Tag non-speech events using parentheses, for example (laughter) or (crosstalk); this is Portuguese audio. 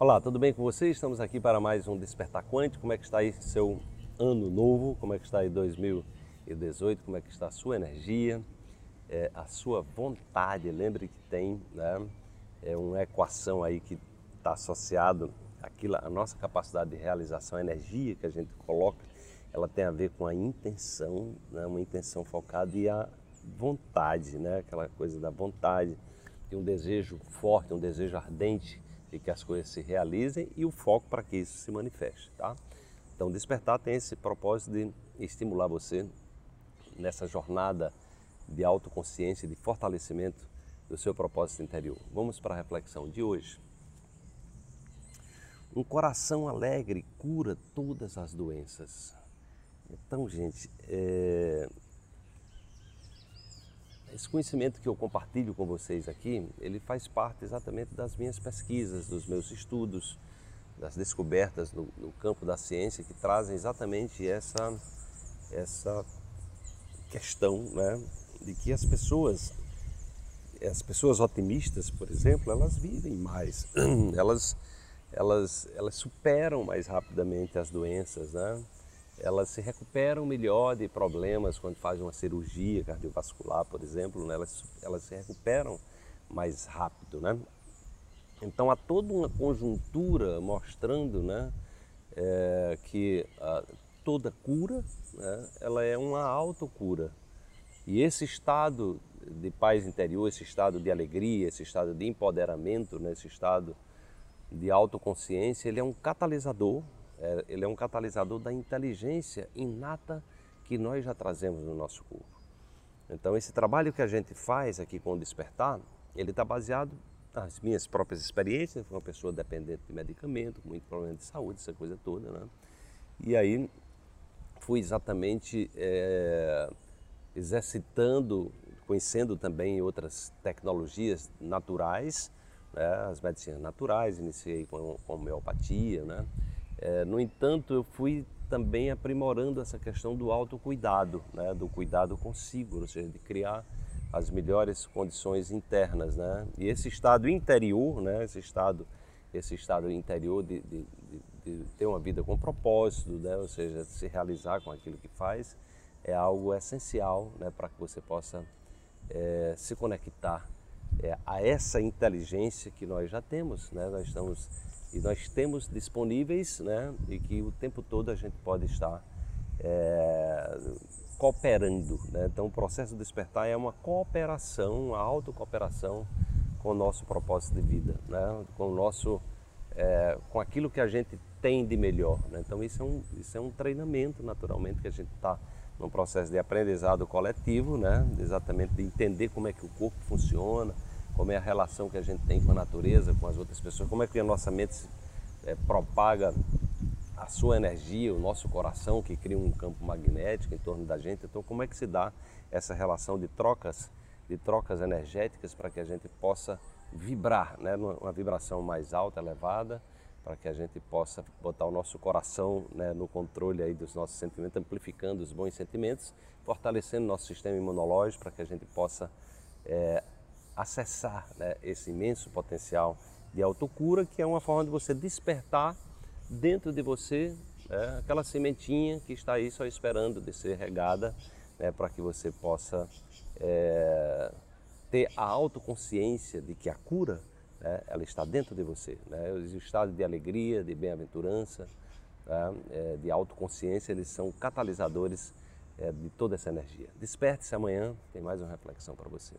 Olá, tudo bem com vocês? Estamos aqui para mais um Despertar Quântico. Como é que está aí seu ano novo? Como é que está aí 2018? Como é que está a sua energia? É, a sua vontade? Lembre que tem né, é uma equação aí que está associado àquilo, a nossa capacidade de realização, a energia que a gente coloca, ela tem a ver com a intenção, né, uma intenção focada e a vontade, né, aquela coisa da vontade, de um desejo forte, um desejo ardente de que as coisas se realizem e o foco para que isso se manifeste, tá? Então, despertar tem esse propósito de estimular você nessa jornada de autoconsciência, de fortalecimento do seu propósito interior. Vamos para a reflexão de hoje. Um coração alegre cura todas as doenças. Então, gente, é... esse conhecimento que eu compartilho com vocês aqui, ele faz parte exatamente das minhas pesquisas, dos meus estudos, das descobertas no, no campo da ciência que trazem exatamente essa, essa questão né, de que as pessoas, as pessoas otimistas, por exemplo, elas vivem mais, (clears throat) elas, elas, elas superam mais rapidamente as doenças, né? Elas se recuperam melhor de problemas quando fazem uma cirurgia cardiovascular, por exemplo, né? elas, elas se recuperam mais rápido. Né? Então há toda uma conjuntura mostrando né, é, que a, toda cura né, ela é uma autocura. E esse estado de paz interior, esse estado de alegria, esse estado de empoderamento, né, esse estado de autoconsciência, ele é um catalisador, ele é um catalisador da inteligência inata que nós já trazemos no nosso corpo. Então esse trabalho que a gente faz aqui com o Despertar, ele está baseado as minhas próprias experiências, fui uma pessoa dependente de medicamento, com muito problema de saúde, essa coisa toda, né? E aí fui exatamente é, exercitando, conhecendo também outras tecnologias naturais, né? as medicinas naturais, iniciei com, com homeopatia, né? É, no entanto, eu fui também aprimorando essa questão do autocuidado, né? do cuidado consigo, ou seja, de criar as melhores condições internas, né? E esse estado interior, né? Esse estado, esse estado interior de, de, de, de ter uma vida com propósito, né? Ou seja, se realizar com aquilo que faz, é algo essencial, né? Para que você possa é, se conectar é, a essa inteligência que nós já temos, né? Nós estamos e nós temos disponíveis, né? E que o tempo todo a gente pode estar é, cooperando. Né? Então, o processo de despertar é uma cooperação, uma autocooperação com o nosso propósito de vida, né? com o nosso, é, com aquilo que a gente tem de melhor. Né? Então, isso é, um, isso é um treinamento, naturalmente, que a gente está num processo de aprendizado coletivo, né? exatamente de entender como é que o corpo funciona, como é a relação que a gente tem com a natureza, com as outras pessoas, como é que a nossa mente se, é, propaga a sua energia, o nosso coração que cria um campo magnético em torno da gente. Então, como é que se dá essa relação de trocas, de trocas energéticas para que a gente possa vibrar, né, uma vibração mais alta, elevada, para que a gente possa botar o nosso coração né, no controle aí dos nossos sentimentos, amplificando os bons sentimentos, fortalecendo nosso sistema imunológico para que a gente possa é, acessar né, esse imenso potencial de autocura, que é uma forma de você despertar dentro de você é, aquela sementinha que está aí só esperando de ser regada né, para que você possa é, ter a autoconsciência de que a cura né, ela está dentro de você. Né? O estado de alegria, de bem-aventurança, né, é, de autoconsciência, eles são catalisadores é, de toda essa energia. Desperte-se amanhã, tem mais uma reflexão para você.